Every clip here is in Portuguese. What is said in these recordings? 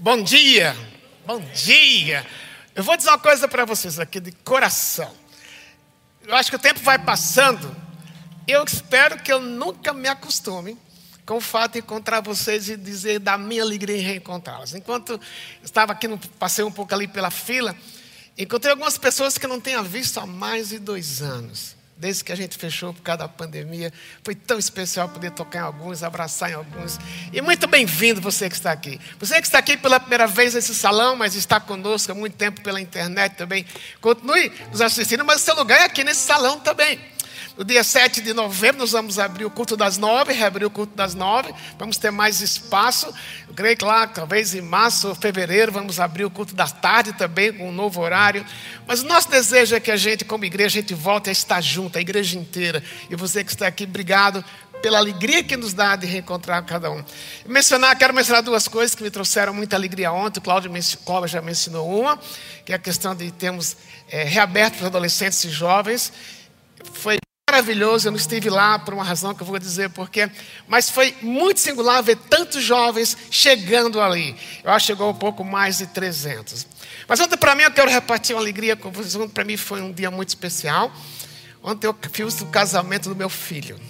Bom dia, bom dia. Eu vou dizer uma coisa para vocês aqui de coração. Eu acho que o tempo vai passando. Eu espero que eu nunca me acostume com o fato de encontrar vocês e dizer da minha alegria em reencontrá-las. Enquanto estava aqui, passei um pouco ali pela fila, encontrei algumas pessoas que não tinha visto há mais de dois anos desde que a gente fechou por causa da pandemia. Foi tão especial poder tocar em alguns, abraçar em alguns. E muito bem-vindo você que está aqui. Você que está aqui pela primeira vez nesse salão, mas está conosco há muito tempo pela internet também. Continue nos assistindo, mas o seu lugar é aqui nesse salão também. No dia 7 de novembro, nós vamos abrir o culto das nove, reabrir o culto das nove. Vamos ter mais espaço. Eu creio que lá, talvez em março ou fevereiro, vamos abrir o culto da tarde também, com um novo horário. Mas o nosso desejo é que a gente, como igreja, a gente volte a estar junto, a igreja inteira. E você que está aqui, obrigado pela alegria que nos dá de reencontrar cada um. Mencionar, quero mencionar duas coisas que me trouxeram muita alegria ontem. O Cláudio, Cláudio já mencionou uma, que é a questão de termos é, reaberto para adolescentes e jovens. Foi maravilhoso, eu não estive lá por uma razão que eu vou dizer porquê, mas foi muito singular ver tantos jovens chegando ali. Eu acho que chegou um pouco mais de 300. Mas ontem para mim eu quero repartir uma alegria com vocês. Ontem para mim foi um dia muito especial. Ontem eu fiz o casamento do meu filho.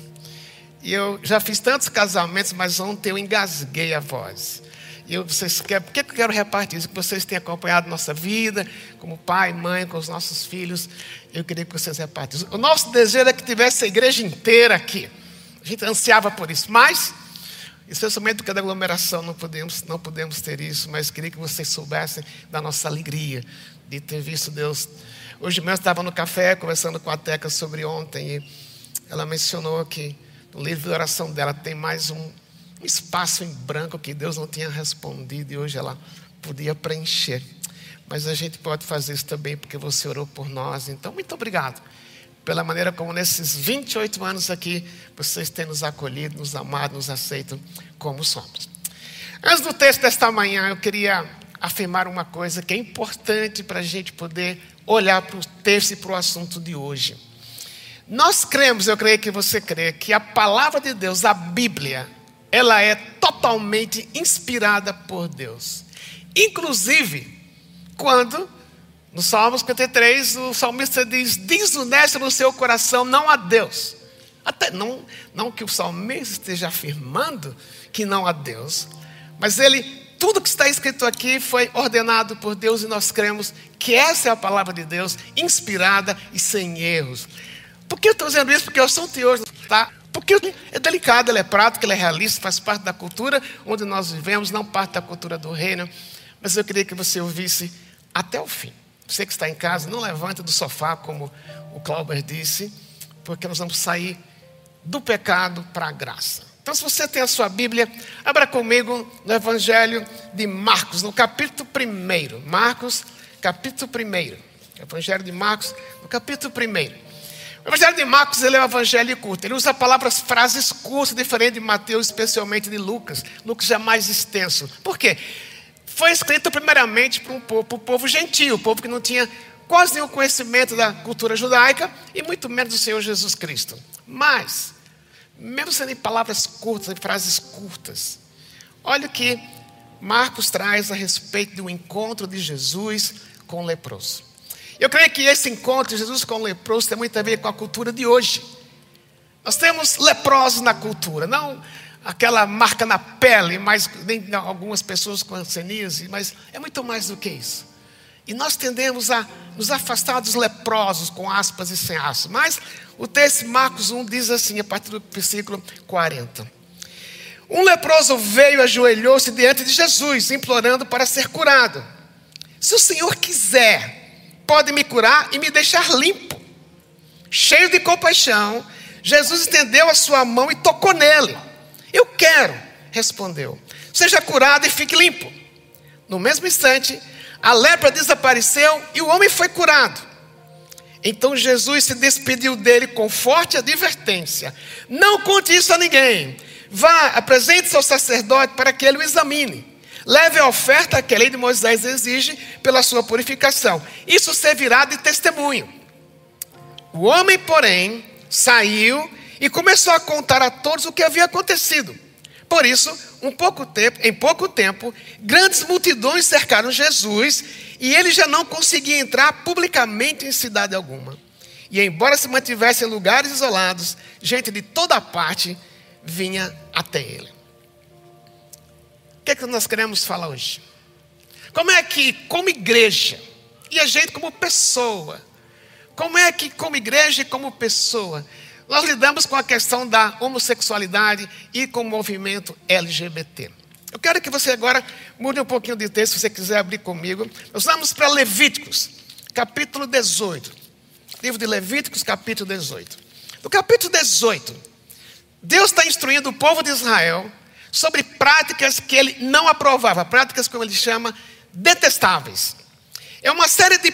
E eu já fiz tantos casamentos, mas ontem eu engasguei a voz. E eu, vocês querem, por que eu quero repartir isso? Que vocês têm acompanhado nossa vida, como pai, mãe, com os nossos filhos. Eu queria que vocês repartissem. O nosso desejo é que tivesse a igreja inteira aqui. A gente ansiava por isso. Mas, especialmente porque da aglomeração não podemos, não podemos ter isso. Mas queria que vocês soubessem da nossa alegria de ter visto Deus. Hoje mesmo estava no café conversando com a Teca sobre ontem. E ela mencionou que no livro de oração dela tem mais um um espaço em branco que Deus não tinha respondido e hoje ela podia preencher. Mas a gente pode fazer isso também porque você orou por nós. Então, muito obrigado pela maneira como nesses 28 anos aqui vocês têm nos acolhido, nos amado, nos aceitam como somos. Antes do texto desta manhã, eu queria afirmar uma coisa que é importante para a gente poder olhar para o texto e para o assunto de hoje. Nós cremos, eu creio que você crê, que a palavra de Deus, a Bíblia, ela é totalmente inspirada por Deus. Inclusive, quando no Salmo 53 o salmista diz: Desoneste no seu coração, não a Deus. Até não, não que o salmista esteja afirmando que não há Deus, mas ele, tudo que está escrito aqui foi ordenado por Deus e nós cremos que essa é a palavra de Deus, inspirada e sem erros. Por que eu estou dizendo isso? Porque o assunto de hoje está porque é delicado, ele é prático, ele é realista, faz parte da cultura onde nós vivemos, não parte da cultura do reino. Mas eu queria que você ouvisse até o fim. Você que está em casa, não levante do sofá, como o Clauber disse, porque nós vamos sair do pecado para a graça. Então, se você tem a sua Bíblia, abra comigo no Evangelho de Marcos, no capítulo 1. Marcos, capítulo 1. Evangelho de Marcos, no capítulo 1. O Evangelho de Marcos ele é um evangelho curto. Ele usa palavras, frases curtas, diferente de Mateus, especialmente de Lucas. Lucas é mais extenso. Por quê? Foi escrito primeiramente para um povo, para o povo gentil, o povo que não tinha quase nenhum conhecimento da cultura judaica e muito menos do Senhor Jesus Cristo. Mas, mesmo sendo em palavras curtas, em frases curtas, olha o que Marcos traz a respeito do encontro de Jesus com o leproso. Eu creio que esse encontro de Jesus com o leproso tem muito a ver com a cultura de hoje. Nós temos leprosos na cultura, não aquela marca na pele, mas nem algumas pessoas com hanseníase, mas é muito mais do que isso. E nós tendemos a nos afastar dos leprosos, com aspas e sem aspas. Mas o texto Marcos 1 diz assim, a partir do versículo 40. Um leproso veio, ajoelhou-se diante de Jesus, implorando para ser curado. Se o Senhor quiser, pode me curar e me deixar limpo. Cheio de compaixão, Jesus estendeu a sua mão e tocou nele. Eu quero, respondeu. Seja curado e fique limpo. No mesmo instante, a lepra desapareceu e o homem foi curado. Então Jesus se despediu dele com forte advertência: Não conte isso a ninguém. Vá, apresente-se ao sacerdote para que ele o examine. Leve a oferta que a lei de Moisés exige pela sua purificação. Isso servirá de testemunho. O homem, porém, saiu e começou a contar a todos o que havia acontecido. Por isso, um pouco tempo, em pouco tempo, grandes multidões cercaram Jesus e ele já não conseguia entrar publicamente em cidade alguma. E embora se mantivesse em lugares isolados, gente de toda parte vinha até ele. Que é que nós queremos falar hoje? Como é que, como igreja, e a gente como pessoa, como é que, como igreja e como pessoa, nós lidamos com a questão da homossexualidade e com o movimento LGBT? Eu quero que você agora mude um pouquinho de texto, se você quiser abrir comigo. Nós vamos para Levíticos, capítulo 18. Livro de Levíticos, capítulo 18. No capítulo 18, Deus está instruindo o povo de Israel sobre práticas que ele não aprovava, práticas como ele chama detestáveis. É uma série de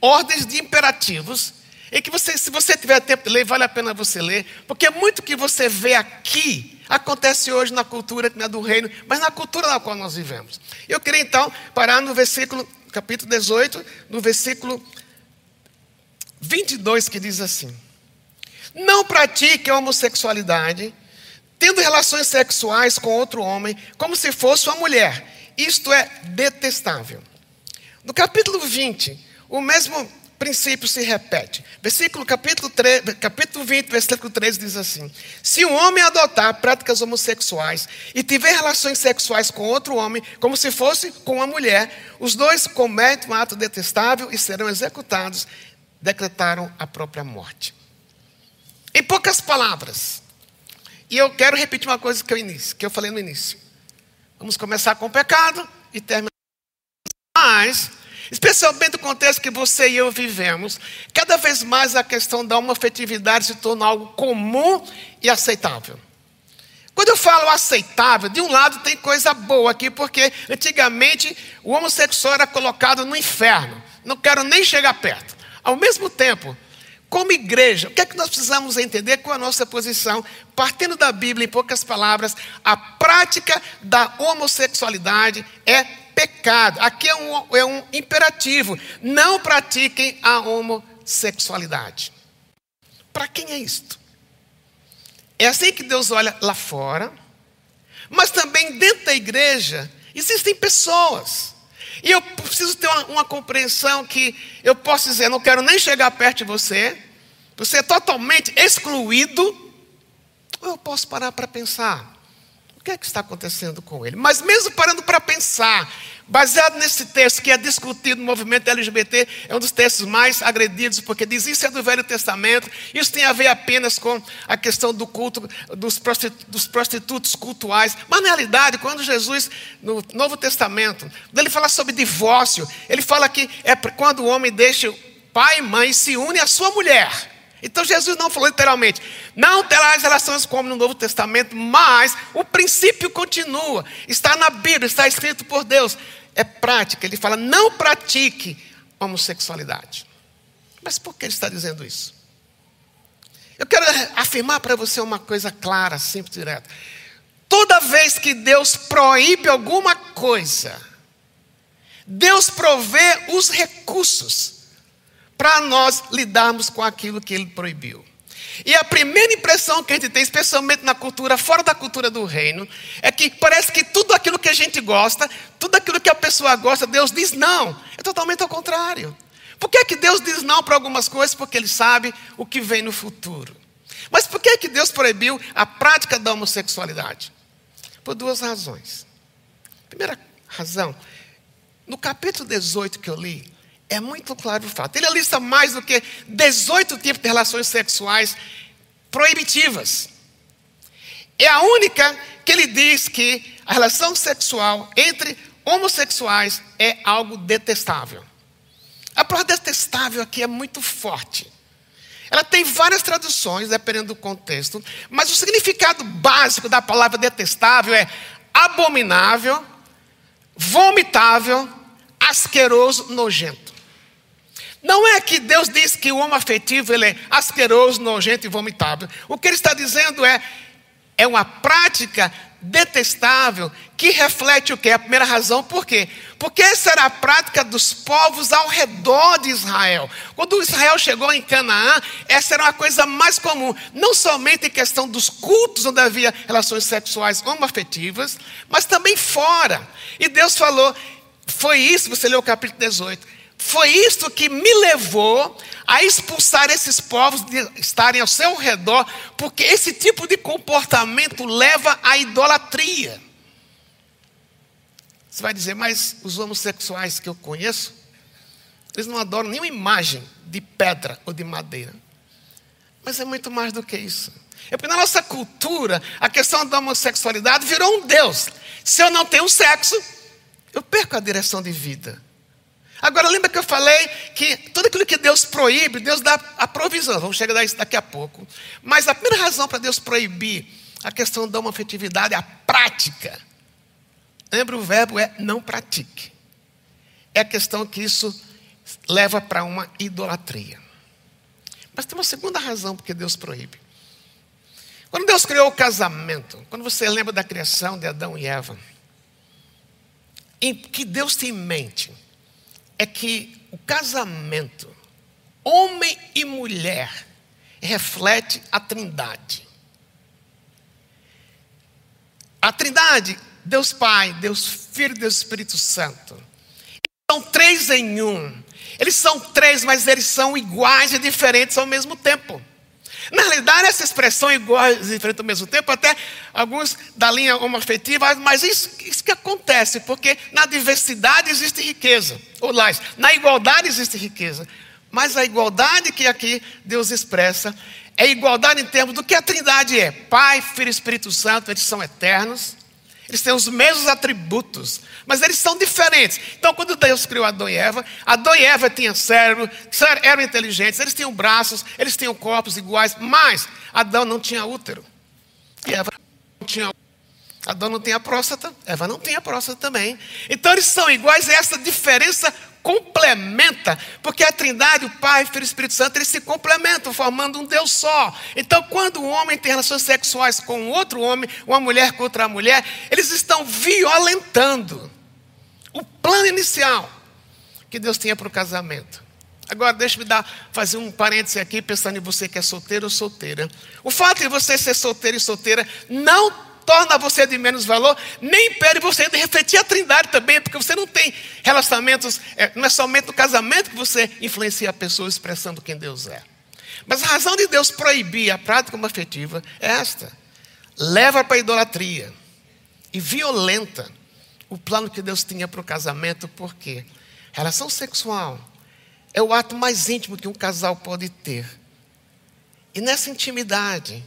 ordens de imperativos em que você, se você tiver tempo de ler, vale a pena você ler, porque muito que você vê aqui acontece hoje na cultura é do reino, mas na cultura na qual nós vivemos. Eu queria então parar no versículo, capítulo 18, no versículo 22, que diz assim: Não pratique a homossexualidade, tendo relações sexuais com outro homem, como se fosse uma mulher. Isto é detestável. No capítulo 20, o mesmo princípio se repete. Versículo capítulo, 3, capítulo 20, versículo 13 diz assim: Se um homem adotar práticas homossexuais e tiver relações sexuais com outro homem, como se fosse com uma mulher, os dois cometem um ato detestável e serão executados, decretaram a própria morte. Em poucas palavras, e eu quero repetir uma coisa que eu, inicio, que eu falei no início. Vamos começar com o pecado e terminar. Mas Especialmente no contexto que você e eu vivemos, cada vez mais a questão da homofetividade se torna algo comum e aceitável. Quando eu falo aceitável, de um lado tem coisa boa aqui, porque antigamente o homossexual era colocado no inferno. Não quero nem chegar perto. Ao mesmo tempo, como igreja, o que é que nós precisamos entender com a nossa posição? Partindo da Bíblia, em poucas palavras, a prática da homossexualidade é pecado. Aqui é um, é um imperativo. Não pratiquem a homossexualidade. Para quem é isto? É assim que Deus olha lá fora, mas também dentro da igreja existem pessoas. E eu preciso ter uma, uma compreensão que eu posso dizer, não quero nem chegar perto de você, você é totalmente excluído, ou eu posso parar para pensar que é que está acontecendo com ele? Mas mesmo parando para pensar, baseado nesse texto que é discutido no movimento LGBT, é um dos textos mais agredidos, porque diz isso é do Velho Testamento, isso tem a ver apenas com a questão do culto dos prostitutos cultuais. Mas na realidade, quando Jesus, no Novo Testamento, ele fala sobre divórcio, ele fala que é quando o homem deixa pai e mãe se une à sua mulher. Então Jesus não falou literalmente, não terás relações como no Novo Testamento, mas o princípio continua. Está na Bíblia, está escrito por Deus. É prática. Ele fala, não pratique homossexualidade. Mas por que ele está dizendo isso? Eu quero afirmar para você uma coisa clara, simples direta. Toda vez que Deus proíbe alguma coisa, Deus provê os recursos para nós lidarmos com aquilo que ele proibiu. E a primeira impressão que a gente tem, especialmente na cultura, fora da cultura do reino, é que parece que tudo aquilo que a gente gosta, tudo aquilo que a pessoa gosta, Deus diz não. É totalmente ao contrário. Por que, é que Deus diz não para algumas coisas? Porque Ele sabe o que vem no futuro. Mas por que, é que Deus proibiu a prática da homossexualidade? Por duas razões. Primeira razão, no capítulo 18 que eu li, é muito claro o fato. Ele lista mais do que 18 tipos de relações sexuais proibitivas. É a única que ele diz que a relação sexual entre homossexuais é algo detestável. A palavra detestável aqui é muito forte. Ela tem várias traduções, dependendo do contexto, mas o significado básico da palavra detestável é abominável, vomitável, asqueroso, nojento. Não é que Deus diz que o homem afetivo ele é asqueroso, nojento e vomitável. O que ele está dizendo é é uma prática detestável que reflete o que? A primeira razão, por quê? Porque essa era a prática dos povos ao redor de Israel. Quando Israel chegou em Canaã, essa era uma coisa mais comum, não somente em questão dos cultos onde havia relações sexuais homoafetivas, mas também fora. E Deus falou: foi isso, você leu o capítulo 18. Foi isso que me levou a expulsar esses povos de estarem ao seu redor, porque esse tipo de comportamento leva à idolatria. Você vai dizer, mas os homossexuais que eu conheço, eles não adoram nenhuma imagem de pedra ou de madeira. Mas é muito mais do que isso. É porque na nossa cultura, a questão da homossexualidade virou um Deus. Se eu não tenho sexo, eu perco a direção de vida. Agora, lembra que eu falei que tudo aquilo que Deus proíbe, Deus dá a provisão. Vamos chegar a isso daqui a pouco. Mas a primeira razão para Deus proibir a questão da homoafetividade é a prática. Lembra o verbo é não pratique. É a questão que isso leva para uma idolatria. Mas tem uma segunda razão porque Deus proíbe. Quando Deus criou o casamento, quando você lembra da criação de Adão e Eva, em que Deus tem em mente é que o casamento, homem e mulher, reflete a Trindade. A Trindade, Deus Pai, Deus Filho e Deus Espírito Santo, são três em um. Eles são três, mas eles são iguais e diferentes ao mesmo tempo. Na realidade, essa expressão igual e diferente ao mesmo tempo, até alguns da linha homoafetiva, mas isso, isso que acontece, porque na diversidade existe riqueza. Ou lá, na igualdade existe riqueza. Mas a igualdade que aqui Deus expressa é igualdade em termos do que a Trindade é. Pai, Filho e Espírito Santo, eles são eternos. Eles têm os mesmos atributos, mas eles são diferentes. Então, quando Deus criou Adão e Eva, Adão e Eva tinham cérebro, eram inteligentes, eles tinham braços, eles tinham corpos iguais, mas Adão não tinha útero. E Eva não tinha Adão não tinha próstata, Eva não tinha próstata também. Então eles são iguais, e essa diferença complementa, porque a Trindade, o Pai, o Filho e o Espírito Santo, eles se complementam, formando um Deus só. Então, quando um homem tem relações sexuais com outro homem, uma mulher com outra mulher, eles estão violentando o plano inicial que Deus tinha para o casamento. Agora, deixa-me dar, fazer um parêntese aqui, pensando em você que é solteiro ou solteira. O fato de você ser solteiro e solteira não torna você de menos valor, nem impede você de refletir a trindade também, porque você não tem relacionamentos, é, não é somente no casamento que você influencia a pessoa expressando quem Deus é. Mas a razão de Deus proibir a prática afetiva é esta: leva para a idolatria e violenta o plano que Deus tinha para o casamento, porque relação sexual é o ato mais íntimo que um casal pode ter. E nessa intimidade,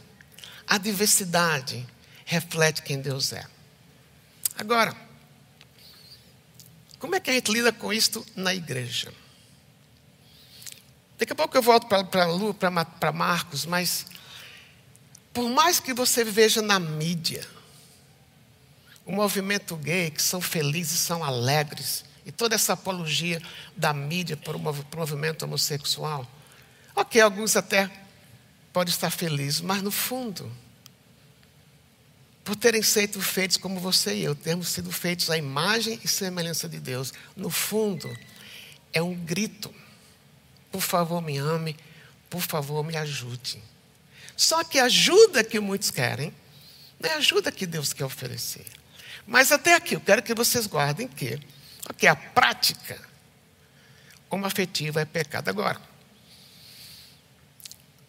a diversidade, reflete quem Deus é. Agora, como é que a gente lida com isto na igreja? Daqui a pouco eu volto para Marcos, mas por mais que você veja na mídia o movimento gay, que são felizes, são alegres, e toda essa apologia da mídia para o movimento homossexual, ok, alguns até podem estar felizes, mas no fundo, por terem sido feitos como você e eu, termos sido feitos à imagem e semelhança de Deus. No fundo, é um grito: por favor, me ame, por favor, me ajude. Só que a ajuda que muitos querem não é a ajuda que Deus quer oferecer. Mas até aqui, eu quero que vocês guardem que, ok, a prática como afetiva é pecado. Agora,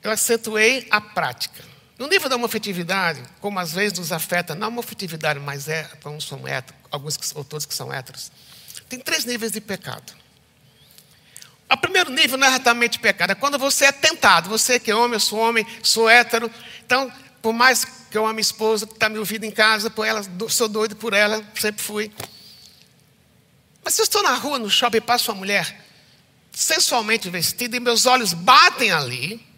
eu acentuei a prática. No nível da homofetividade, como às vezes nos afeta, não a homofetividade, mas é, alguns são héteros, alguns ou todos que são héteros, tem três níveis de pecado. O primeiro nível não é exatamente pecado, é quando você é tentado. Você que é homem, eu sou homem, sou hétero. Então, por mais que eu ame minha esposa, que está me ouvindo em casa, por ela, sou doido por ela, sempre fui. Mas se eu estou na rua, no shopping, e passo uma mulher sensualmente vestida e meus olhos batem ali,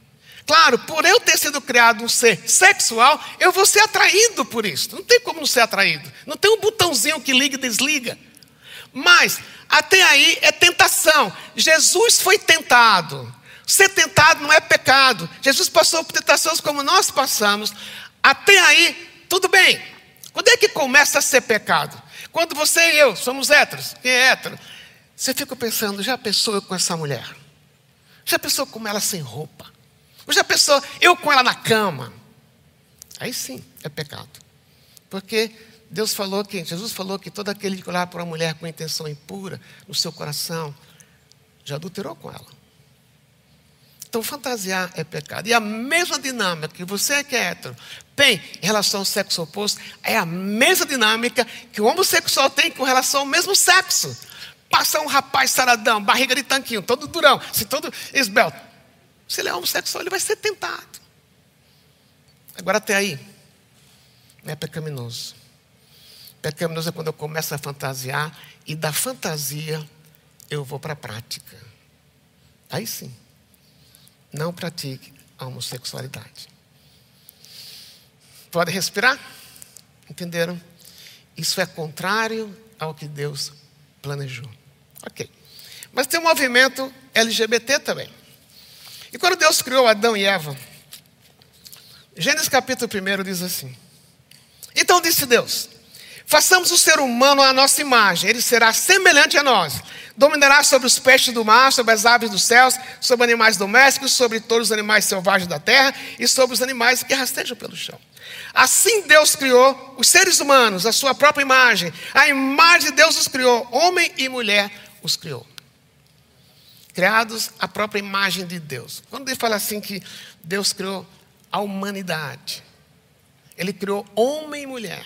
Claro, por eu ter sido criado um ser sexual, eu vou ser atraído por isso. Não tem como não ser atraído. Não tem um botãozinho que liga e desliga. Mas, até aí é tentação. Jesus foi tentado. Ser tentado não é pecado. Jesus passou por tentações como nós passamos. Até aí, tudo bem. Quando é que começa a ser pecado? Quando você e eu somos héteros, quem é hétero? Você fica pensando, já pensou eu com essa mulher? Já pensou com ela sem roupa? Já pensou eu com ela na cama? Aí sim é pecado. Porque Deus falou que, Jesus falou que todo aquele que olhar para uma mulher com intenção impura no seu coração, já adulterou com ela. Então, fantasiar é pecado. E a mesma dinâmica que você que é hétero tem em relação ao sexo oposto é a mesma dinâmica que o homossexual tem com relação ao mesmo sexo. Passa um rapaz saradão, barriga de tanquinho, todo durão, assim, todo esbelto. Se ele é homossexual, ele vai ser tentado. Agora, até aí, é pecaminoso. Pecaminoso é quando eu começo a fantasiar e da fantasia eu vou para a prática. Aí sim não pratique a homossexualidade. Pode respirar? Entenderam? Isso é contrário ao que Deus planejou. Ok. Mas tem um movimento LGBT também. E quando Deus criou Adão e Eva, Gênesis capítulo 1 diz assim: Então disse Deus: Façamos o ser humano à nossa imagem, ele será semelhante a nós Dominará sobre os peixes do mar, sobre as aves dos céus, sobre animais domésticos, sobre todos os animais selvagens da terra e sobre os animais que rastejam pelo chão. Assim Deus criou os seres humanos, a sua própria imagem. A imagem de Deus os criou, homem e mulher os criou. Criados à própria imagem de Deus. Quando ele fala assim que Deus criou a humanidade, ele criou homem e mulher,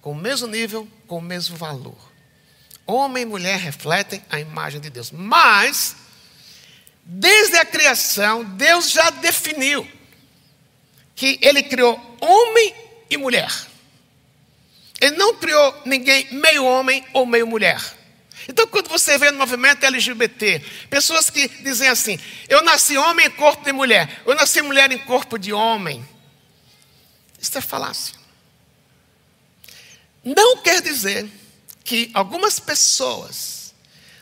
com o mesmo nível, com o mesmo valor. Homem e mulher refletem a imagem de Deus. Mas, desde a criação, Deus já definiu que Ele criou homem e mulher. Ele não criou ninguém meio homem ou meio mulher. Então, quando você vê no movimento LGBT, pessoas que dizem assim: eu nasci homem em corpo de mulher, eu nasci mulher em corpo de homem. Isso é falácia. Não quer dizer que algumas pessoas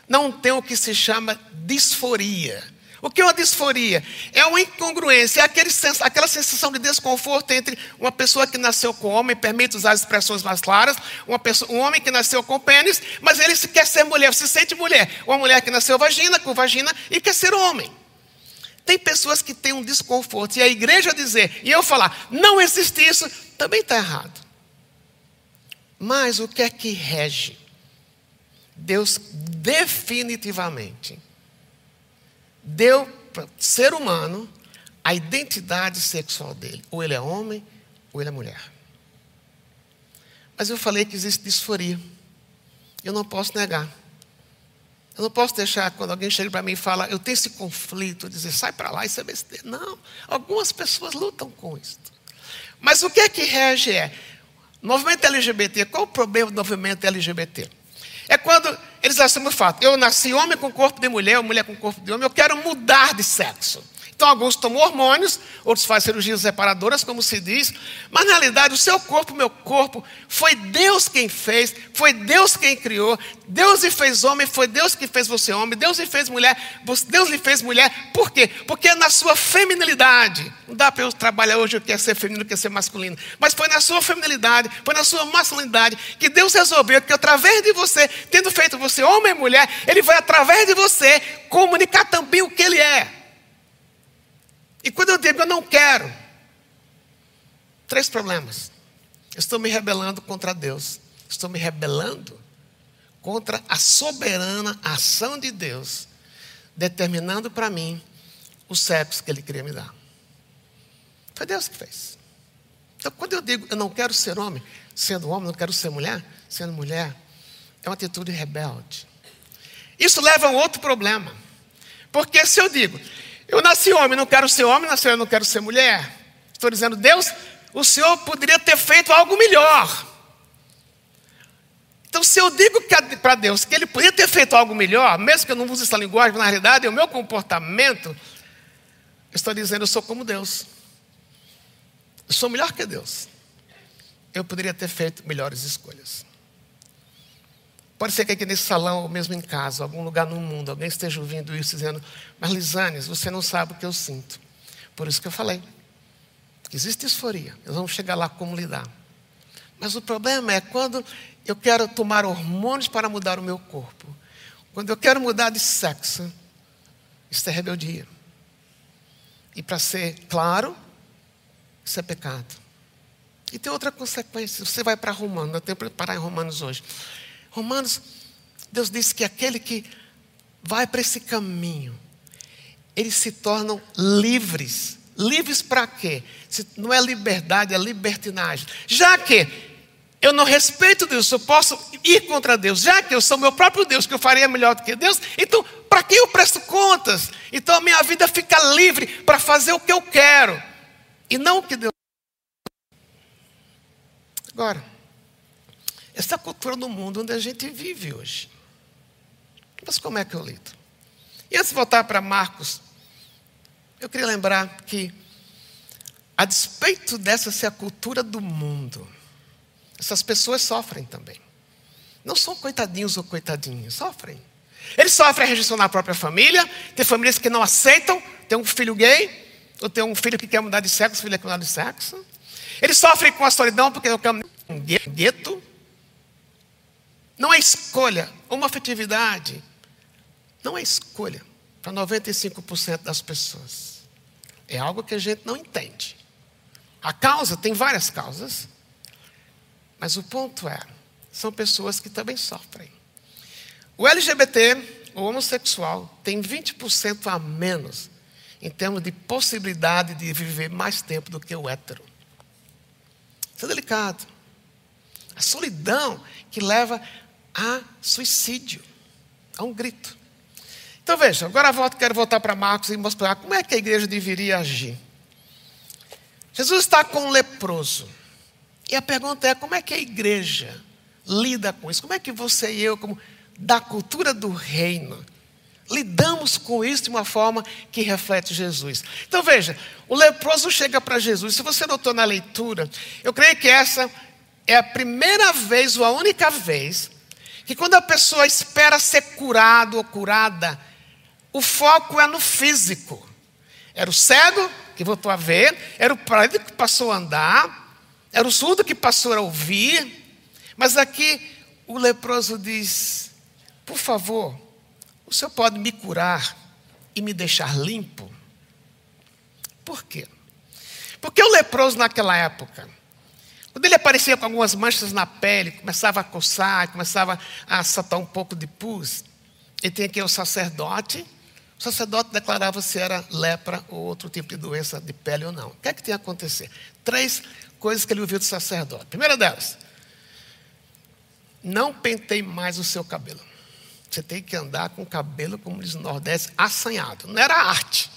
não têm o que se chama disforia. O que é uma disforia? É uma incongruência, é aquele, aquela sensação de desconforto entre uma pessoa que nasceu com homem, permite usar as expressões mais claras, uma pessoa, um homem que nasceu com pênis, mas ele se quer ser mulher, se sente mulher. Uma mulher que nasceu vagina, com vagina, e quer ser homem. Tem pessoas que têm um desconforto, e a igreja dizer, e eu falar, não existe isso, também está errado. Mas o que é que rege? Deus definitivamente deu para ser humano a identidade sexual dele. Ou ele é homem, ou ele é mulher. Mas eu falei que existe disforia. Eu não posso negar. Eu não posso deixar quando alguém chega para mim e fala, eu tenho esse conflito, dizer, sai para lá, isso é besteira. Não, algumas pessoas lutam com isso. Mas o que é que rege é, Movimento LGBT, qual o problema do movimento LGBT? É quando eles assumem o fato: eu nasci homem com corpo de mulher, mulher com corpo de homem, eu quero mudar de sexo. Então, alguns tomam hormônios, outros fazem cirurgias reparadoras, como se diz, mas na realidade, o seu corpo, o meu corpo, foi Deus quem fez, foi Deus quem criou, Deus lhe fez homem, foi Deus que fez você homem, Deus lhe fez mulher, Deus lhe fez mulher, por quê? Porque é na sua feminilidade, não dá para eu trabalhar hoje o que é ser feminino, o que é ser masculino, mas foi na sua feminilidade, foi na sua masculinidade, que Deus resolveu que através de você, tendo feito você homem e mulher, Ele vai através de você comunicar também o que Ele é. E quando eu digo eu não quero, três problemas. Estou me rebelando contra Deus. Estou me rebelando contra a soberana ação de Deus, determinando para mim o sexo que Ele queria me dar. Foi Deus que fez. Então, quando eu digo eu não quero ser homem, sendo homem, não quero ser mulher, sendo mulher, é uma atitude rebelde. Isso leva a um outro problema. Porque se eu digo, eu nasci homem, não quero ser homem, nasci eu não quero ser mulher. Estou dizendo, Deus, o Senhor poderia ter feito algo melhor. Então, se eu digo para Deus que Ele poderia ter feito algo melhor, mesmo que eu não use essa linguagem, na realidade é o meu comportamento, eu estou dizendo, eu sou como Deus. Eu sou melhor que Deus. Eu poderia ter feito melhores escolhas. Pode ser que aqui nesse salão, ou mesmo em casa, algum lugar no mundo, alguém esteja ouvindo isso dizendo: Mas Lisanes, você não sabe o que eu sinto. Por isso que eu falei. Existe disforia. Nós vamos chegar lá como lidar. Mas o problema é quando eu quero tomar hormônios para mudar o meu corpo. Quando eu quero mudar de sexo, isso é rebeldia. E para ser claro, isso é pecado. E tem outra consequência. Você vai para Romanos, eu tenho que parar em Romanos hoje. Romanos, Deus disse que aquele que vai para esse caminho, eles se tornam livres. Livres para quê? Não é liberdade, é libertinagem. Já que eu não respeito Deus, eu posso ir contra Deus, já que eu sou meu próprio Deus, que eu faria melhor do que Deus, então para quem eu presto contas? Então a minha vida fica livre para fazer o que eu quero e não o que Deus. Agora, essa cultura do mundo onde a gente vive hoje. Mas como é que eu lido? E antes de voltar para Marcos, eu queria lembrar que, a despeito dessa ser a cultura do mundo, essas pessoas sofrem também. Não são coitadinhos ou coitadinhas, sofrem. Eles sofrem a rejeição na própria família, tem famílias que não aceitam, tem um filho gay, ou tem um filho que quer mudar de sexo, filho que quer mudar de sexo. Eles sofrem com a solidão porque eu quero um gueto. Não é escolha, uma afetividade. Não é escolha para 95% das pessoas. É algo que a gente não entende. A causa, tem várias causas, mas o ponto é: são pessoas que também sofrem. O LGBT, o homossexual, tem 20% a menos em termos de possibilidade de viver mais tempo do que o hétero. Isso é delicado. A solidão que leva a suicídio, a um grito. Então veja, agora volto, quero voltar para Marcos e mostrar como é que a igreja deveria agir. Jesus está com um leproso. E a pergunta é: como é que a igreja lida com isso? Como é que você e eu, como da cultura do reino, lidamos com isso de uma forma que reflete Jesus? Então veja, o leproso chega para Jesus. Se você notou na leitura, eu creio que essa é a primeira vez ou a única vez que quando a pessoa espera ser curado ou curada, o foco é no físico. Era o cego que voltou a ver, era o paralítico que passou a andar, era o surdo que passou a ouvir. Mas aqui o leproso diz: Por favor, o senhor pode me curar e me deixar limpo? Por quê? Porque o leproso naquela época, quando ele aparecia com algumas manchas na pele, começava a coçar, começava a saltar um pouco de pus, ele tinha que ir ao sacerdote o sacerdote declarava se era lepra ou outro tipo de doença de pele ou não. O que é que tinha a acontecer? Três coisas que ele ouviu do sacerdote. Primeira delas, não pentei mais o seu cabelo. Você tem que andar com o cabelo, como diz no Nordeste, assanhado. Não era arte,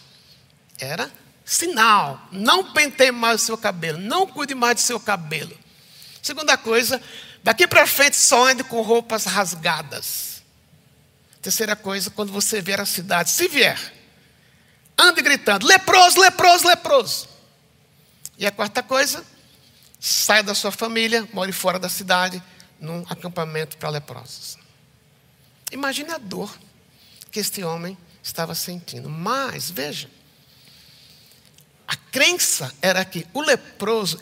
era sinal. Não pentei mais o seu cabelo, não cuide mais do seu cabelo. Segunda coisa, daqui para frente só ande com roupas rasgadas. Terceira coisa, quando você vier à cidade, se vier, ande gritando: leproso, leproso, leproso. E a quarta coisa, saia da sua família, more fora da cidade, num acampamento para leprosos. Imagine a dor que este homem estava sentindo. Mas, veja, a crença era que o leproso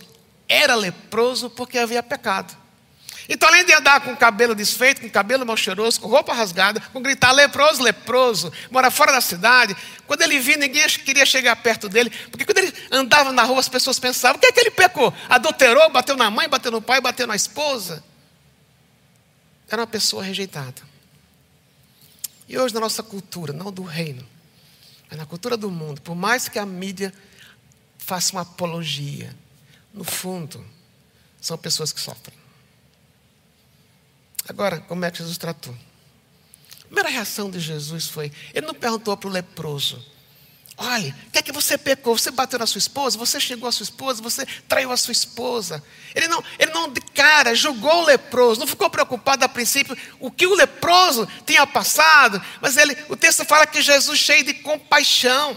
era leproso porque havia pecado. Então, além de andar com o cabelo desfeito, com o cabelo mal cheiroso, com roupa rasgada, com gritar leproso, leproso, mora fora da cidade, quando ele via, ninguém queria chegar perto dele, porque quando ele andava na rua, as pessoas pensavam: o que é que ele pecou? Adulterou, bateu na mãe, bateu no pai, bateu na esposa? Era uma pessoa rejeitada. E hoje, na nossa cultura, não do reino, mas na cultura do mundo, por mais que a mídia faça uma apologia, no fundo, são pessoas que sofrem. Agora, como é que Jesus tratou? A primeira reação de Jesus foi: ele não perguntou para o leproso, Olha, o que é que você pecou? Você bateu na sua esposa? Você chegou à sua esposa? Você traiu a sua esposa? Ele não, ele não de cara julgou o leproso, não ficou preocupado a princípio o que o leproso tinha passado, mas ele, o texto fala que Jesus cheio de compaixão.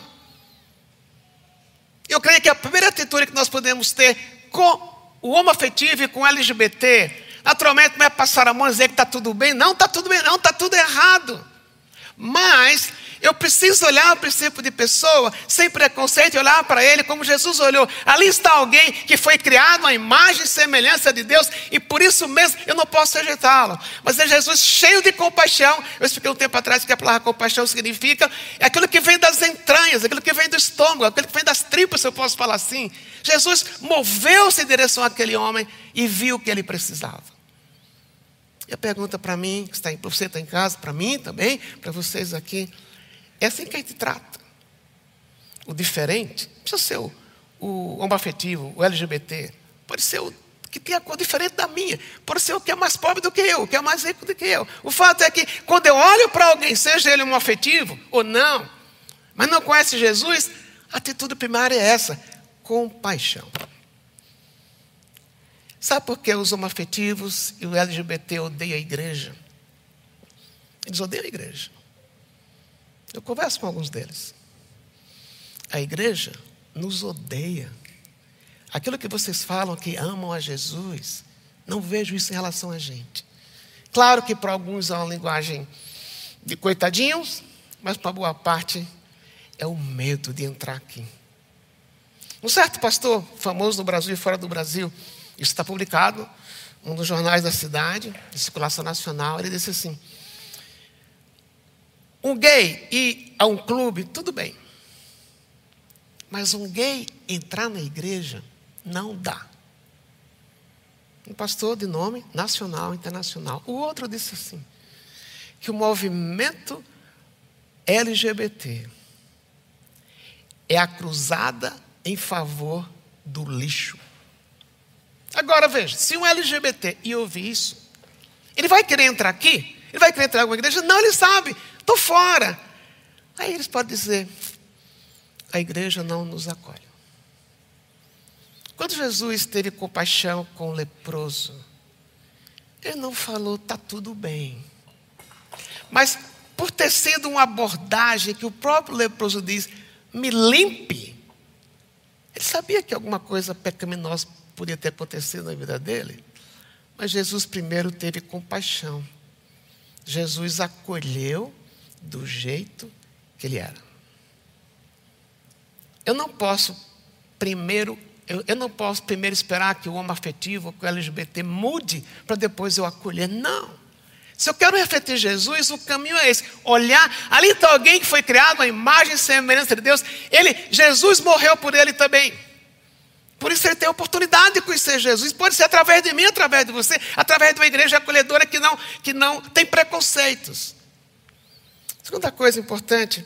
Eu creio que a primeira atitude que nós podemos ter com o homo afetivo e com o LGBT Naturalmente não é passar a mão e dizer que está tudo bem. Não está tudo bem, não, está tudo errado. Mas Eu preciso olhar para esse tipo de pessoa sem preconceito e olhar para ele como Jesus olhou. Ali está alguém que foi criado à imagem e semelhança de Deus e por isso mesmo eu não posso rejeitá-lo. Mas é Jesus cheio de compaixão. Eu expliquei um tempo atrás que a palavra compaixão significa é aquilo que vem das entranhas, aquilo que vem do estômago, aquilo que vem das tripas, se eu posso falar assim. Jesus moveu-se em direção àquele homem e viu o que ele precisava. E a pergunta para mim, que está para você está em casa, para mim também, para vocês aqui, é assim que a gente trata. O diferente, precisa ser o, o homoafetivo, o LGBT, pode ser o que tem a cor diferente da minha, pode ser o que é mais pobre do que eu, o que é mais rico do que eu. O fato é que quando eu olho para alguém, seja ele homoafetivo ou não, mas não conhece Jesus, a atitude primária é essa: compaixão. Sabe por que os homoafetivos e o LGBT odeiam a igreja? Eles odeiam a igreja. Eu converso com alguns deles. A igreja nos odeia. Aquilo que vocês falam que amam a Jesus, não vejo isso em relação a gente. Claro que para alguns é uma linguagem de coitadinhos, mas para boa parte é o medo de entrar aqui. Um certo pastor famoso no Brasil e fora do Brasil, isso está publicado um dos jornais da cidade, de circulação nacional. Ele disse assim: um gay ir a um clube, tudo bem. Mas um gay entrar na igreja, não dá. Um pastor de nome nacional, internacional. O outro disse assim: que o movimento LGBT é a cruzada em favor do lixo. Agora veja, se um LGBT e ouvir isso, ele vai querer entrar aqui? Ele vai querer entrar em alguma igreja? Não, ele sabe, estou fora. Aí eles podem dizer: a igreja não nos acolhe. Quando Jesus teve compaixão com o leproso, ele não falou, está tudo bem. Mas por ter sido uma abordagem que o próprio leproso diz, me limpe. Ele sabia que alguma coisa pecaminosa podia ter acontecido na vida dele. Mas Jesus primeiro teve compaixão. Jesus acolheu do jeito que ele era. Eu não posso primeiro, eu, eu não posso primeiro esperar que o homem afetivo, que o LGBT mude para depois eu acolher. Não. Se eu quero refletir Jesus, o caminho é esse: olhar, ali está alguém que foi criado à imagem e semelhança de Deus. Ele, Jesus morreu por ele também. Por isso ele tem a oportunidade de conhecer Jesus. Pode ser através de mim, através de você, através de uma igreja acolhedora que não, que não tem preconceitos. Segunda coisa importante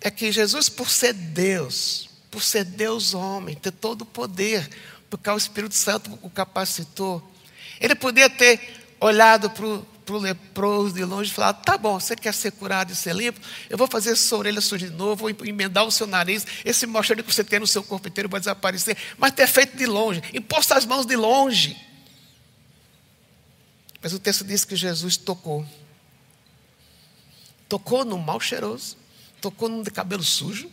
é que Jesus, por ser Deus, por ser Deus homem, ter todo o poder, porque o Espírito Santo o capacitou, ele podia ter olhado para o para o leproso de longe e falar: tá bom, você quer ser curado e ser limpo? Eu vou fazer sua orelha surgir de novo, vou emendar o seu nariz, esse mochilho que você tem no seu corpo inteiro vai desaparecer, mas ter feito de longe, imposto as mãos de longe. Mas o texto diz que Jesus tocou. Tocou no mal cheiroso, tocou no de cabelo sujo,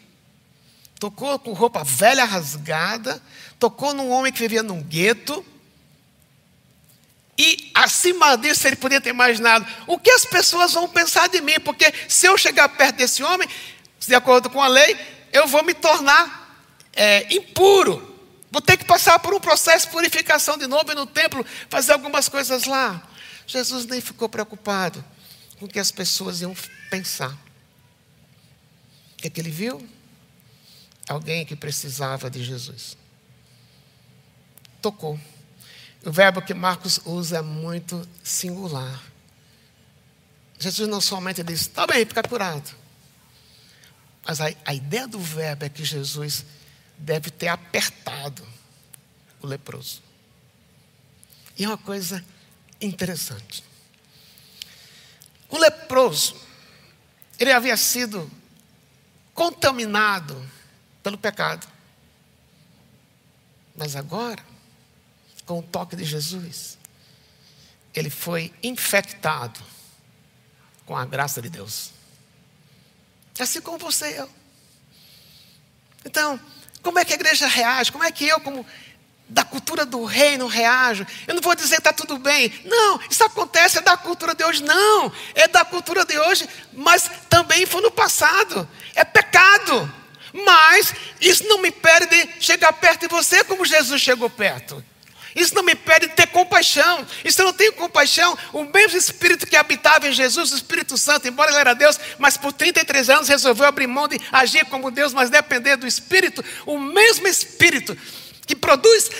tocou com roupa velha rasgada, tocou num homem que vivia num gueto e acima disso ele podia ter imaginado o que as pessoas vão pensar de mim, porque se eu chegar perto desse homem, de acordo com a lei, eu vou me tornar é, impuro. Vou ter que passar por um processo de purificação de novo no templo, fazer algumas coisas lá. Jesus nem ficou preocupado com o que as pessoas iam pensar. O que, é que ele viu? Alguém que precisava de Jesus. Tocou. O verbo que Marcos usa é muito singular. Jesus não somente disse, está bem, fica curado. Mas a, a ideia do verbo é que Jesus deve ter apertado o leproso. E é uma coisa interessante. O leproso, ele havia sido contaminado pelo pecado. Mas agora, com o toque de Jesus, ele foi infectado com a graça de Deus. Assim como você e eu. Então, como é que a igreja reage? Como é que eu, como da cultura do reino reajo. Eu não vou dizer está tudo bem. Não, isso acontece, é da cultura de hoje. Não, é da cultura de hoje, mas também foi no passado. É pecado. Mas isso não me impede de chegar perto de você como Jesus chegou perto. Isso não me impede de ter compaixão. E se eu não tenho compaixão, o mesmo Espírito que habitava em Jesus, o Espírito Santo, embora ele era Deus, mas por 33 anos resolveu abrir mão de agir como Deus, mas depender do Espírito, o mesmo Espírito que produz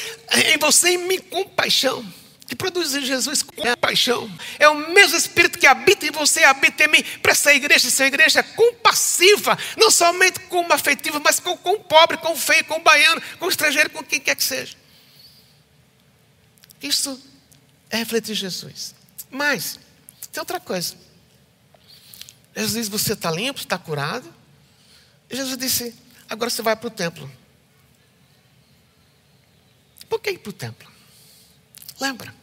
em você e mim compaixão, que produz em Jesus compaixão. É o mesmo Espírito que habita em você, habita em mim, para essa igreja, essa igreja é compassiva, não somente com uma afetiva, mas com, com o pobre, com o feio, com o baiano, com o estrangeiro, com quem quer que seja. Isso é refletir Jesus. Mas, tem outra coisa. Jesus diz: Você está limpo, está curado. E Jesus disse: Agora você vai para o templo. Por que ir para o templo? Lembra?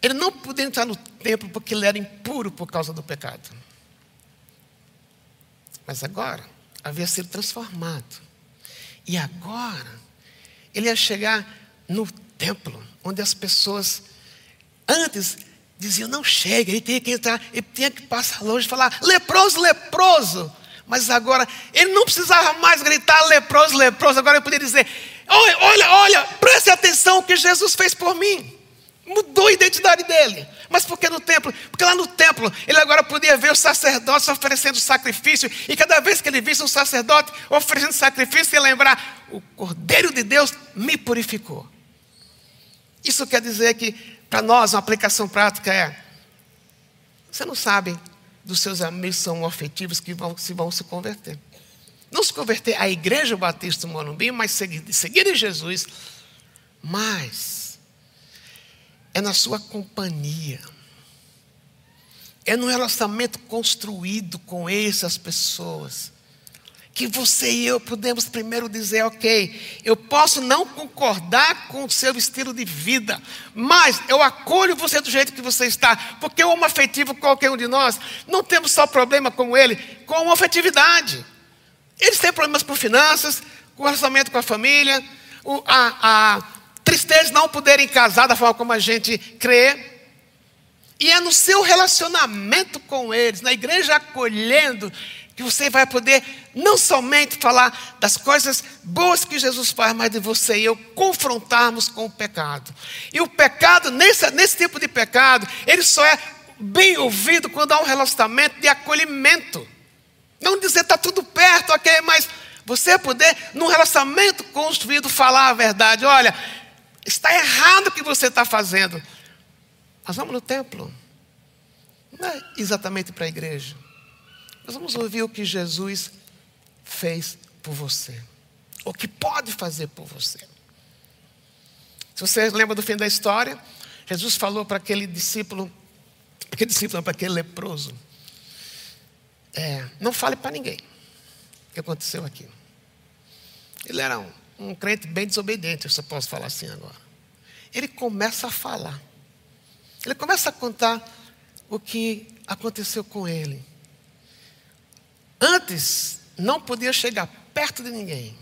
Ele não podia entrar no templo porque ele era impuro por causa do pecado. Mas agora havia sido transformado. E agora ele ia chegar no templo, onde as pessoas antes diziam: não chega, ele tinha que entrar, ele tinha que passar longe e falar: leproso, leproso. Mas agora ele não precisava mais gritar leproso, leproso, agora ele podia dizer: Olha, olha, olha, preste atenção o que Jesus fez por mim. Mudou a identidade dele. Mas por que no templo? Porque lá no templo ele agora podia ver os sacerdotes oferecendo sacrifício. E cada vez que ele visse um sacerdote oferecendo sacrifício, ele lembrar: o Cordeiro de Deus me purificou. Isso quer dizer que, para nós, uma aplicação prática é: você não sabe dos seus amigos são afetivos que vão, se vão se converter. Não se converter à Igreja Batista do Morumbi, mas seguir, seguir Jesus. Mas é na sua companhia. É no relacionamento construído com essas pessoas que você e eu podemos primeiro dizer, ok, eu posso não concordar com o seu estilo de vida, mas eu acolho você do jeito que você está, porque o homo afetivo, qualquer um de nós, não temos só problema com ele, com a afetividade. Eles têm problemas com finanças, com relacionamento com a família, a, a tristeza de não poderem casar da forma como a gente crê. E é no seu relacionamento com eles, na igreja acolhendo, que você vai poder não somente falar das coisas boas que Jesus faz, mas de você e eu confrontarmos com o pecado. E o pecado, nesse, nesse tipo de pecado, ele só é bem ouvido quando há um relacionamento de acolhimento. Não dizer está tudo perto, ok, mas você poder, num relacionamento construído, falar a verdade. Olha, está errado o que você está fazendo. Nós vamos no templo. Não é exatamente para a igreja. Nós vamos ouvir o que Jesus fez por você. O que pode fazer por você. Se você lembra do fim da história, Jesus falou para aquele discípulo, aquele discípulo, para aquele leproso. É, não fale para ninguém o que aconteceu aqui. Ele era um, um crente bem desobediente, eu posso falar assim agora. Ele começa a falar. Ele começa a contar o que aconteceu com ele. Antes, não podia chegar perto de ninguém.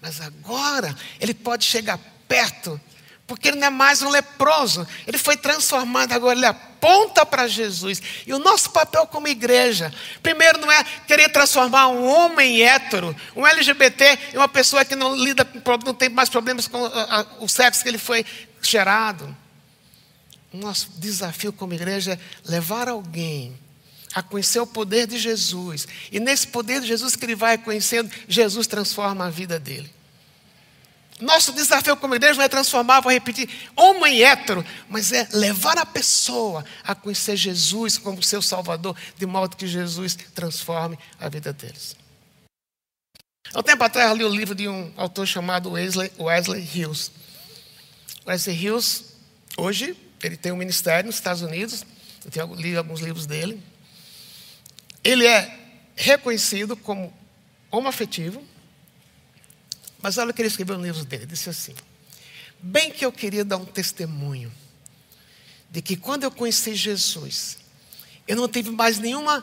Mas agora, ele pode chegar perto porque ele não é mais um leproso, ele foi transformado, agora ele aponta para Jesus. E o nosso papel como igreja, primeiro não é querer transformar um homem hétero, um LGBT, em uma pessoa que não lida não tem mais problemas com o sexo que ele foi gerado. O nosso desafio como igreja é levar alguém a conhecer o poder de Jesus. E nesse poder de Jesus que ele vai conhecendo, Jesus transforma a vida dele. Nosso desafio como igreja não é transformar, vou repetir, homem hétero, mas é levar a pessoa a conhecer Jesus como seu Salvador, de modo que Jesus transforme a vida deles. Há um tempo atrás eu li o livro de um autor chamado Wesley, Wesley Hills. Wesley Hills, hoje, ele tem um ministério nos Estados Unidos, eu tenho lido alguns livros dele. Ele é reconhecido como homoafetivo, mas olha o que ele escreveu no livro dele. Ele disse assim: Bem que eu queria dar um testemunho de que quando eu conheci Jesus, eu não tive mais nenhuma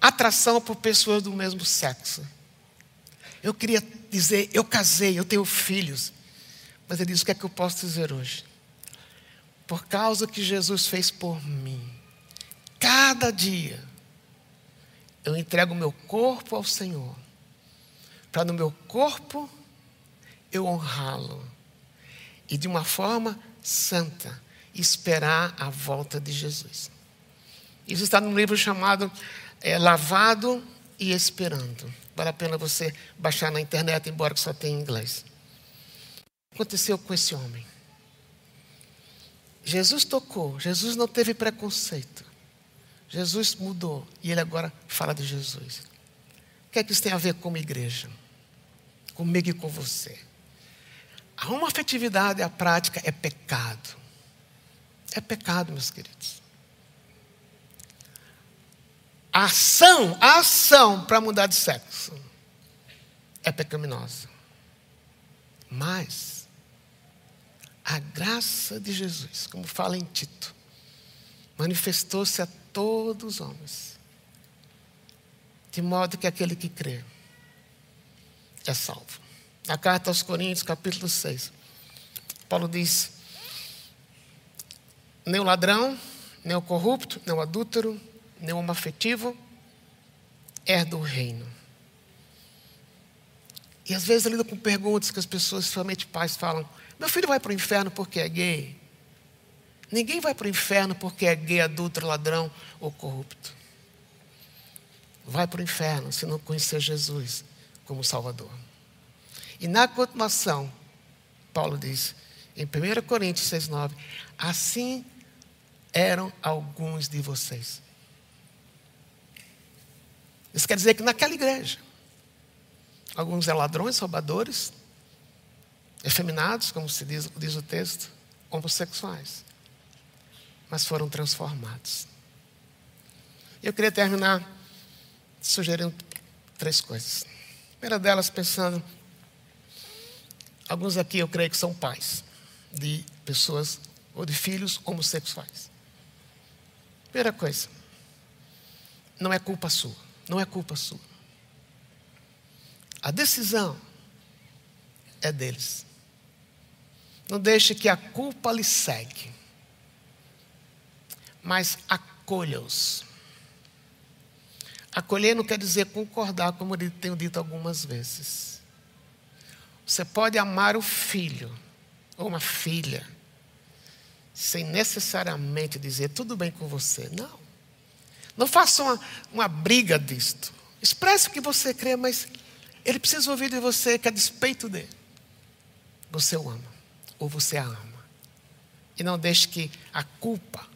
atração por pessoas do mesmo sexo. Eu queria dizer, eu casei, eu tenho filhos, Mas ele diz: O que é que eu posso dizer hoje? Por causa que Jesus fez por mim, cada dia, eu entrego meu corpo ao Senhor, para no meu corpo eu honrá-lo, e de uma forma santa, esperar a volta de Jesus. Isso está num livro chamado é, Lavado e Esperando. Vale a pena você baixar na internet, embora que só tenha em inglês. O que aconteceu com esse homem? Jesus tocou, Jesus não teve preconceito. Jesus mudou e ele agora fala de Jesus. O que é que isso tem a ver com a igreja? Comigo e com você. A uma afetividade, a prática é pecado. É pecado, meus queridos. A ação, a ação para mudar de sexo é pecaminosa. Mas a graça de Jesus, como fala em Tito, manifestou-se a todos os homens, de modo que aquele que crê é salvo. Na carta aos Coríntios, capítulo 6, Paulo diz: nem o ladrão, nem o corrupto, nem o adúltero, nem o homoafetivo herda o reino. E às vezes eu lido com perguntas que as pessoas, somente pais, falam: Meu filho vai para o inferno porque é gay. Ninguém vai para o inferno porque é gay, adulto, ladrão ou corrupto. Vai para o inferno se não conhecer Jesus como Salvador. E na continuação, Paulo diz, em 1 Coríntios 6,9: Assim eram alguns de vocês. Isso quer dizer que naquela igreja, alguns eram ladrões, roubadores, efeminados, como se diz, diz o texto, homossexuais, mas foram transformados. Eu queria terminar sugerindo três coisas. A primeira delas, pensando, alguns aqui eu creio que são pais de pessoas ou de filhos homossexuais. Primeira coisa, não é culpa sua. Não é culpa sua. A decisão é deles. Não deixe que a culpa lhe segue. Mas acolha-os. Acolher não quer dizer concordar, como eu tenho dito algumas vezes. Você pode amar o filho ou uma filha sem necessariamente dizer tudo bem com você. Não. Não faça uma, uma briga disto. Expresse o que você crê, mas ele precisa ouvir de você que a despeito dele, você o ama, ou você a ama. E não deixe que a culpa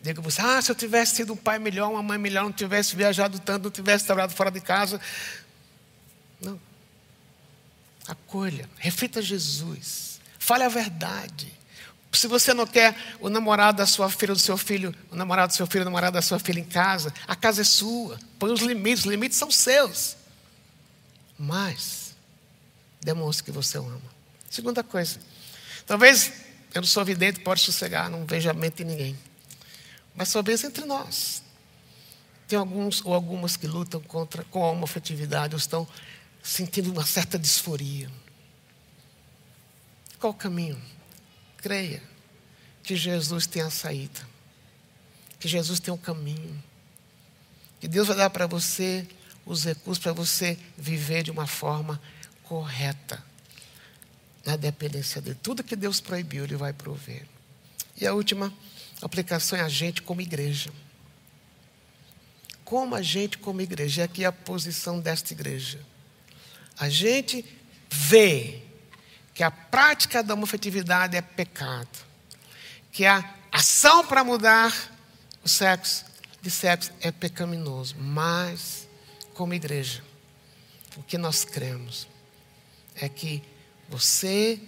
diga você, ah, se eu tivesse sido um pai melhor, uma mãe melhor, não tivesse viajado tanto, não tivesse trabalhado fora de casa. Não. Acolha, reflita Jesus, fale a verdade. Se você não quer o namorado da sua filha, do seu filho, o namorado do seu filho, o namorado da sua filha em casa, a casa é sua. Põe os limites, os limites são seus. Mas, demonstre que você o ama. Segunda coisa, talvez eu não sou vidente, pode sossegar, não vejo a mente de ninguém. Mas talvez entre nós. Tem alguns ou algumas que lutam contra, com a homofetividade, ou estão sentindo uma certa disforia. Qual o caminho? creia que Jesus tem a saída, que Jesus tem um caminho, que Deus vai dar para você os recursos para você viver de uma forma correta, na dependência dele. Tudo que Deus proibiu, Ele vai prover. E a última aplicação é a gente como igreja. Como a gente como igreja, é aqui a posição desta igreja. A gente vê que a prática da homofetividade é pecado, que a ação para mudar o sexo de sexo é pecaminoso, mas como igreja, o que nós cremos é que você,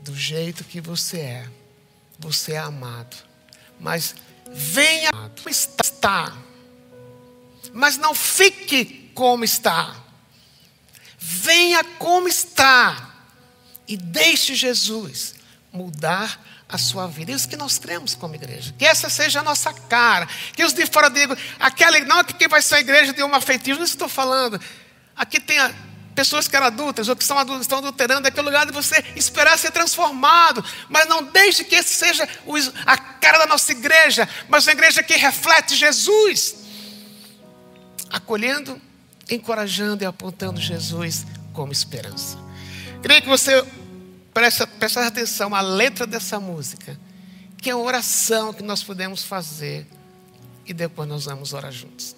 do jeito que você é, você é amado, mas venha como está, mas não fique como está, venha como está e deixe Jesus mudar a sua vida. É isso que nós cremos como igreja. Que essa seja a nossa cara. Que os de fora digam, aquela não é que vai ser a igreja de uma afetivo, não estou falando. Aqui tem a, pessoas que eram adultas ou que são estão adulterando, é aquele lugar de você esperar ser transformado. Mas não deixe que esse seja a cara da nossa igreja, mas uma igreja que reflete Jesus. Acolhendo, encorajando e apontando Jesus como esperança. Queria que você preste, preste atenção à letra dessa música, que é uma oração que nós podemos fazer e depois nós vamos orar juntos.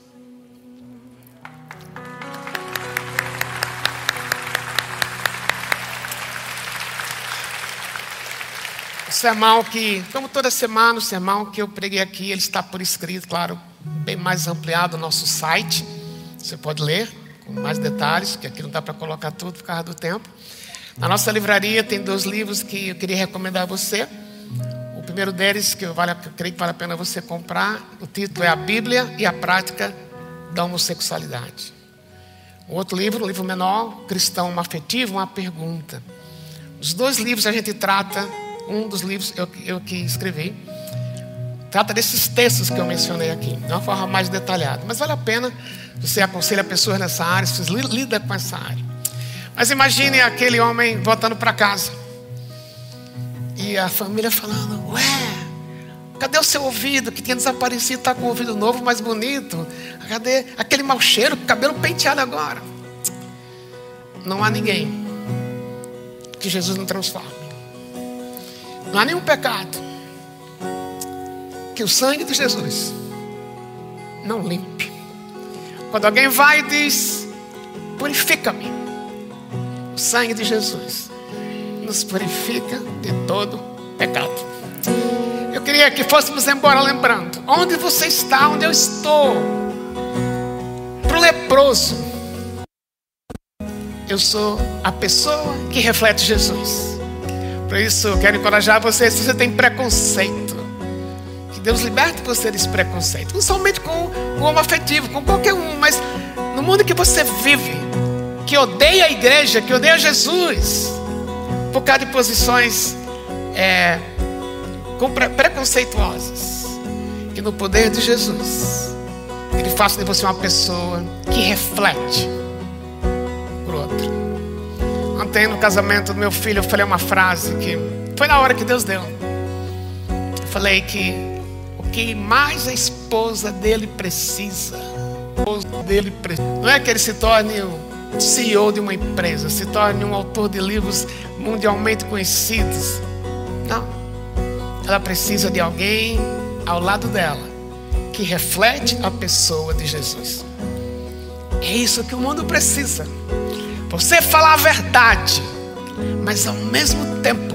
O sermão que, como toda semana, o sermão que eu preguei aqui, ele está por escrito, claro, bem mais ampliado no nosso site. Você pode ler com mais detalhes, que aqui não dá para colocar tudo por causa do tempo. Na nossa livraria tem dois livros que eu queria recomendar a você. O primeiro deles, que eu, vale, eu creio que vale a pena você comprar, o título é A Bíblia e a Prática da Homossexualidade. O outro livro, um livro menor, Cristão Afetivo, uma pergunta. Os dois livros a gente trata, um dos livros eu, eu que escrevi, trata desses textos que eu mencionei aqui, de uma forma mais detalhada. Mas vale a pena, você aconselha pessoas nessa área, você lida com essa área. Mas imagine aquele homem voltando para casa. E a família falando: Ué, cadê o seu ouvido que tinha desaparecido? Está com o ouvido novo, mais bonito. Cadê aquele mau cheiro, cabelo penteado agora? Não há ninguém que Jesus não transforme. Não há nenhum pecado que o sangue de Jesus não limpe. Quando alguém vai e diz: Purifica-me, o sangue de Jesus nos purifica de todo pecado. Eu queria que fôssemos embora lembrando: onde você está, onde eu estou. Para o leproso, eu sou a pessoa que reflete Jesus. Por isso, eu quero encorajar você, se você tem preconceito, que Deus liberte você desse preconceito. Não somente com o homem afetivo, com qualquer um, mas no mundo que você vive, que odeia a igreja, que odeia Jesus por causa de posições é, preconceituosas. Que no poder de Jesus, Ele faça de você uma pessoa que reflete por outro. Ontem, no casamento do meu filho, eu falei uma frase que foi na hora que Deus deu. Eu falei que o que mais a esposa dele precisa, dele não é que ele se torne o CEO de uma empresa, se torne um autor de livros mundialmente conhecidos. Não. Ela precisa de alguém ao lado dela que reflete a pessoa de Jesus. É isso que o mundo precisa. Você falar a verdade, mas ao mesmo tempo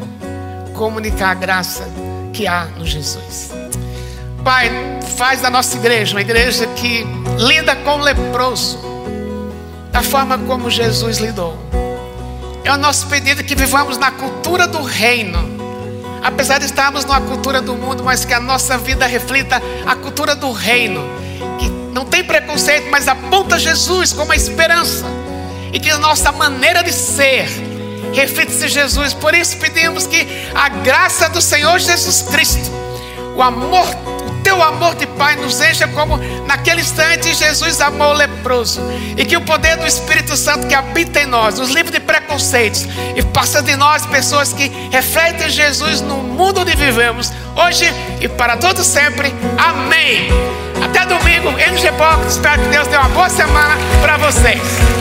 comunicar a graça que há no Jesus. Pai, faz da nossa igreja uma igreja que lida com o leproso da forma como Jesus lidou. É o nosso pedido que vivamos na cultura do reino. Apesar de estarmos numa cultura do mundo, mas que a nossa vida reflita a cultura do reino. Que não tem preconceito, mas aponta Jesus como a esperança. E que a nossa maneira de ser reflita-se Jesus. Por isso pedimos que a graça do Senhor Jesus Cristo, o amor teu amor de Pai nos encha como naquele instante Jesus amou o leproso. E que o poder do Espírito Santo que habita em nós, nos livre de preconceitos e faça de nós pessoas que refletem Jesus no mundo onde vivemos, hoje e para todo sempre. Amém. Até domingo, NG Box. Espero que Deus dê uma boa semana para vocês.